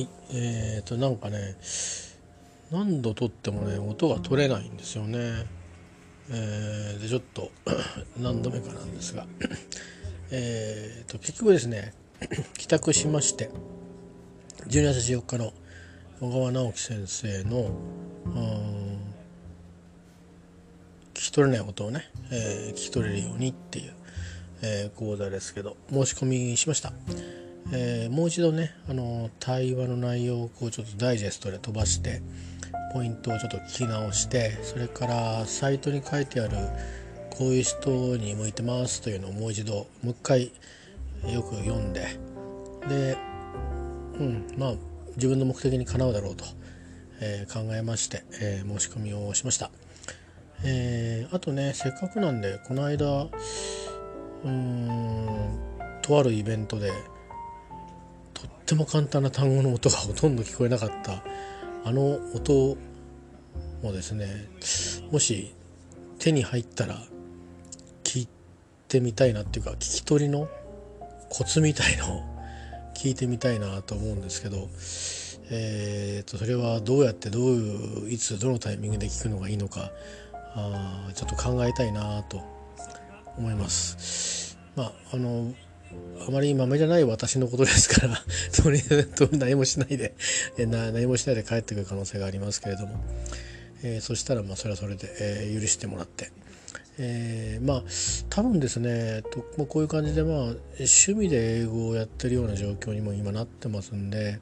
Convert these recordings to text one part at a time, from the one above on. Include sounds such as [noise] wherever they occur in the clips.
はい。えーとなんかね何度撮ってもね音が取れないんですよね。えー、でちょっと [coughs] 何度目かなんですが。[coughs] えーと結局ですね [coughs] 帰宅しまして12月14日の小川直樹先生の聞き取れない音をね、えー、聞き取れるようにっていう、えー、講座ですけど申し込みしました。えー、もう一度ねあの対話の内容をこうちょっとダイジェストで飛ばしてポイントをちょっと聞き直してそれからサイトに書いてあるこういう人に向いてますというのをもう一度もう一回よく読んででうんまあ自分の目的にかなうだろうと、えー、考えまして、えー、申し込みをしました、えー、あとねせっかくなんでこの間うんとあるイベントでっても簡単な単語の音がほとんど聞こえなかったあの音もですねもし手に入ったら聞いてみたいなっていうか聞き取りのコツみたいのを聞いてみたいなと思うんですけど、えー、とそれはどうやってどういういつどのタイミングで聞くのがいいのかあちょっと考えたいなと思います。まああのあまり豆じゃない私のことですから [laughs] とりあえず何もしないで何もしないで帰ってくる可能性がありますけれども、えー、そしたらまあそれはそれで、えー、許してもらって、えー、まあ多分ですねと、まあ、こういう感じでまあ趣味で英語をやってるような状況にも今なってますんで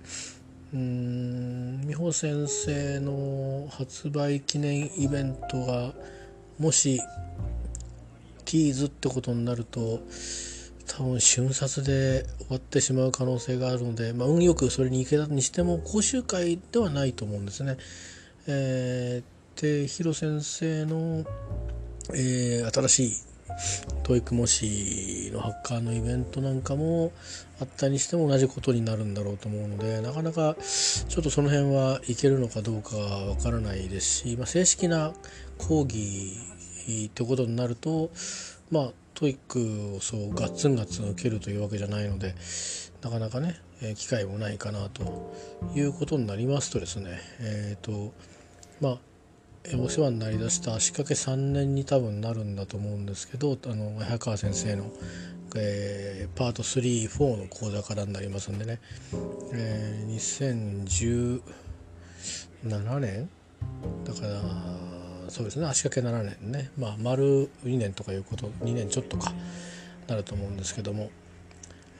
うん美穂先生の発売記念イベントがもしティーズってことになると多分瞬殺で終わってしまう可能性があるので、まあ、運よくそれに行けたにしても講習会ではないと思うんですね。えー、でヒロ先生の、えー、新しい教育模試のハッカーのイベントなんかもあったにしても同じことになるんだろうと思うのでなかなかちょっとその辺はいけるのかどうかわからないですし、まあ、正式な講義ってことになるとまあ TOEIC をそうガッツンガッツン受けるというわけじゃないのでなかなかね、え、機会もないかなということになりますとですねえっ、ー、とまあお世話になりだした足掛け3年に多分なるんだと思うんですけどあの早川先生の、えー、パート34の講座からになりますんでね、えー、2017年だからそうですね。足掛け7年ね。まあ丸2年とかいうこと2年ちょっとかなると思うんですけども。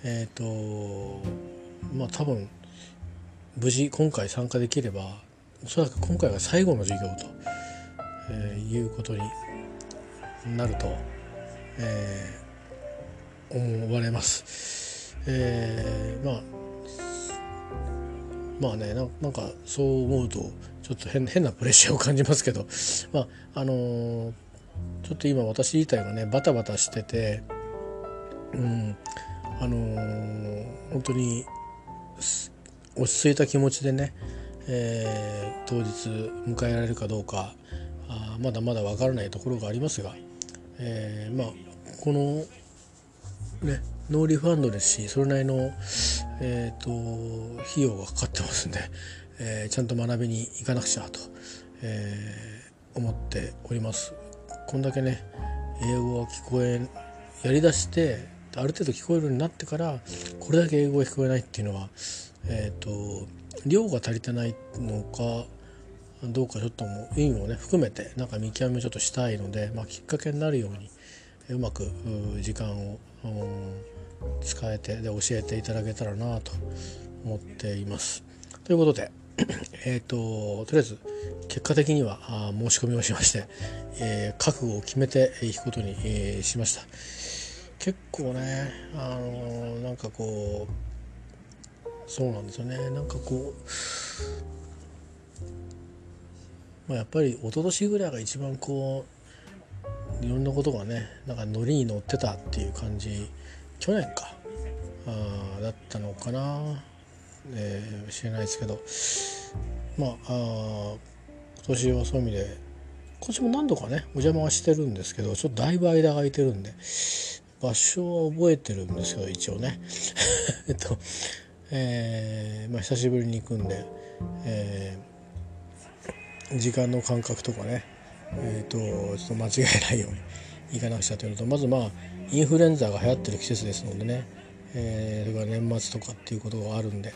えっ、ー、とまあ多分無事今回参加できればおそらく今回が最後の授業と、えー、いうことになると、えー、思われます。えー、まあまあねなんかそう思うとちょっと変変なプレッシャーを感じますけど [laughs] まああのー、ちょっと今私自体がねバタバタしててうんあのー、本当に落ち着いた気持ちでね、えー、当日迎えられるかどうかあまだまだ分からないところがありますが、えー、まあこのねノーリファンドですしそれなりの、えーと、費用がかかってますんで、えー、ちゃんと学びに行かなくちゃと、えー、思っております。こんだけね英語が聞こえやりだしてある程度聞こえるようになってからこれだけ英語が聞こえないっていうのは、えーと、量が足りてないのかどうかちょっともう意味もね含めてなんか見極めをちょっとしたいので、まあ、きっかけになるようにうまく時間を使えてで教えていただけたらなと思っています。ということでえっととりあえず結果的にはあ申し込みをしまして、えー、覚悟を決めていくことに、えー、しました。結構ねあのー、なんかこうそうなんですよね。なんかこう、まあ、やっぱり一昨年ぐらいが一番こういろんなことがねなんかノリに乗ってたっていう感じ去年かあだったのかな、えー、知れないですけど。まああ今年はそういう意味で今年も何度かねお邪魔はしてるんですけどちょっとだいぶ間が空いてるんで場所は覚えてるんですよ一応ね。[laughs] えっとえーまあ、久しぶりに行くんで、えー、時間の感覚とかね、えーと、ちょっと間違えないように行かなくちゃというのとまずまあインフルエンザが流行ってる季節ですのでね、えー、それから年末とかっていうことがあるんで、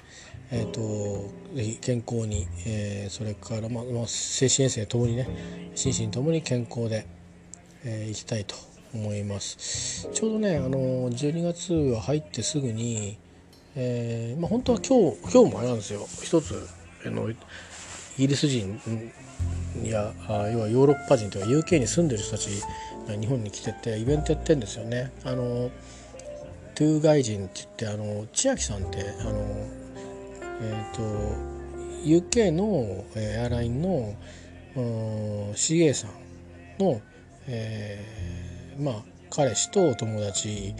えーと、ぜひ健康に、えー、それから、まあまあ、精神衛生ともにね心身ともに健康で、えー、いきたいと思いますちょうどねあの12月が入ってすぐに、えーまあ、本当は今日今日もあれなんですよ一つあのイギリス人いやあ要はヨーロッパ人というか UK に住んでる人たちが日本に来ててイベントやってるんですよね。あのトゥーガイ人って言ってあの千秋さんってあのえっ、ー、と UK のエアラインの CA さんの、えー、まあ彼氏とお友達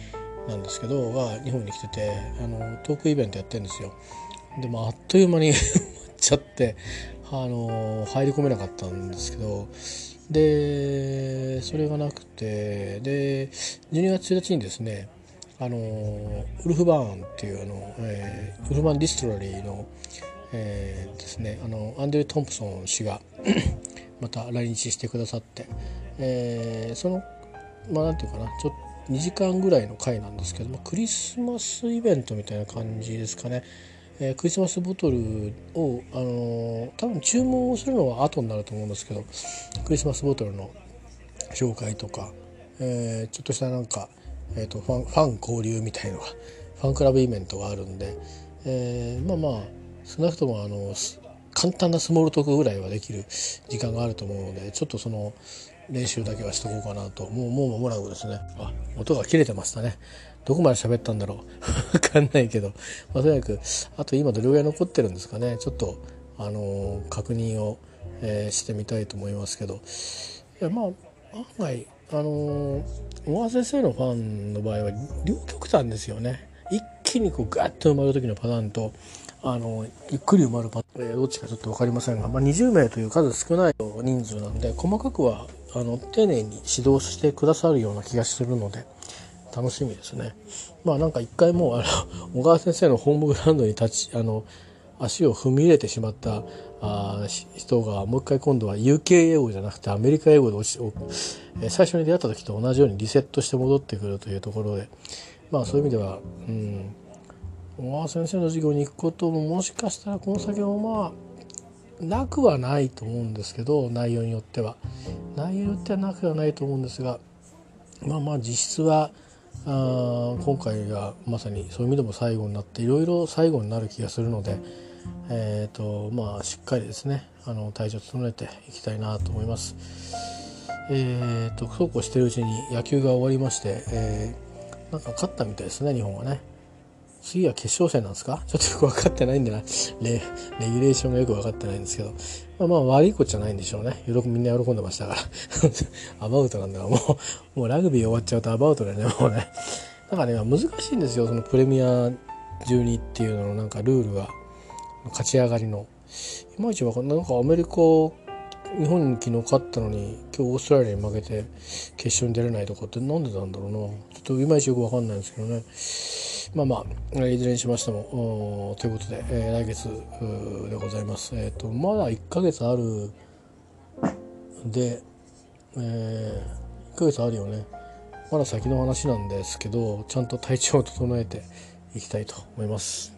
なんですけどが日本に来ててあのトークイベントやってるんですよ。でもあっという間に [laughs] 埋まっちゃってあの入り込めなかったんですけどでそれがなくてで12月1日にですねあのウルフバーンっていうあの、えー、ウルフバーンディストラリーの、えー、ですねあのアンドレ・トンプソン氏が [coughs] また来日してくださって、えー、そのまあなんていうかなちょっと2時間ぐらいの回なんですけどもクリスマスイベントみたいな感じですかね。えー、クリスマスボトルを、あのー、多分注文をするのは後になると思うんですけどクリスマスボトルの紹介とか、えー、ちょっとしたなんか、えーと、ファンファン交流みたいのがファンクラブイベントがあるんで、えー、まあまあ少なくともあの簡単なスモールトークぐらいはできる時間があると思うのでちょっとその練習だけはしとこうかなともうもう間もなくですね。あ音が切れてましたね。どこまで喋ったんだろう。[laughs] わかんないけど、まあ、とにかくあと今どれぐらい残ってるんですかね。ちょっとあの、確認を、えー、してみたいと思いますけど。いやまあ案外あの、小川先生のファンの場合は両極端ですよね一気にこうガッと埋まる時のパターンとあのゆっくり埋まるパターンどっちかちょっと分かりませんが、まあ、20名という数少ない人数なんで細かくはあの丁寧に指導してくださるような気がするので楽しみですね。まあなんか一回もうあの小川先生のホームグラウンドに立ちあの足を踏み入れてしまったあ人がもう一回今度は UK 英語じゃなくてアメリカ英語で落ち最初に出会った時と同じようにリセットして戻ってくるというところでまあそういう意味では、うん、小川先生の授業に行くことももしかしたらこの先もまあなくはないと思うんですけど内容によっては。内容によってはなくはないと思うんですがまあまあ実質はあ今回がまさにそういう意味でも最後になっていろいろ最後になる気がするので、えーとまあ、しっかりですねあの体調整えていきたいなと思います。えーと、そうこうしてるうちに野球が終わりまして、えー、なんか勝ったみたいですね日本はね。次は決勝戦なんですか？ちょっとよく分かってないんでな。レレギュレーションがよく分かってないんですけど。まあまあ悪いことじゃないんでしょうね。喜みんな喜んでましたから。[laughs] アバウトなんだから。もうもうラグビー終わっちゃうとアバウトでねもうね。だからね難しいんですよ。そのプレミア12っていうののなんかルールが。勝ち上がりのいまいち分かんないなんかアメリカ日本に昨日勝ったのに今日オーストラリアに負けて決勝に出れないとかってなんでなんだろうなちょっといまいちよく分かんないんですけどねまあまあいずれにしましてもということで、えー、来月でございます。えっ、ー、とまだ1ヶ月あるで、えー、1ヶ月あるよね。まだ先の話なんですけどちゃんと体調を整えていきたいと思います。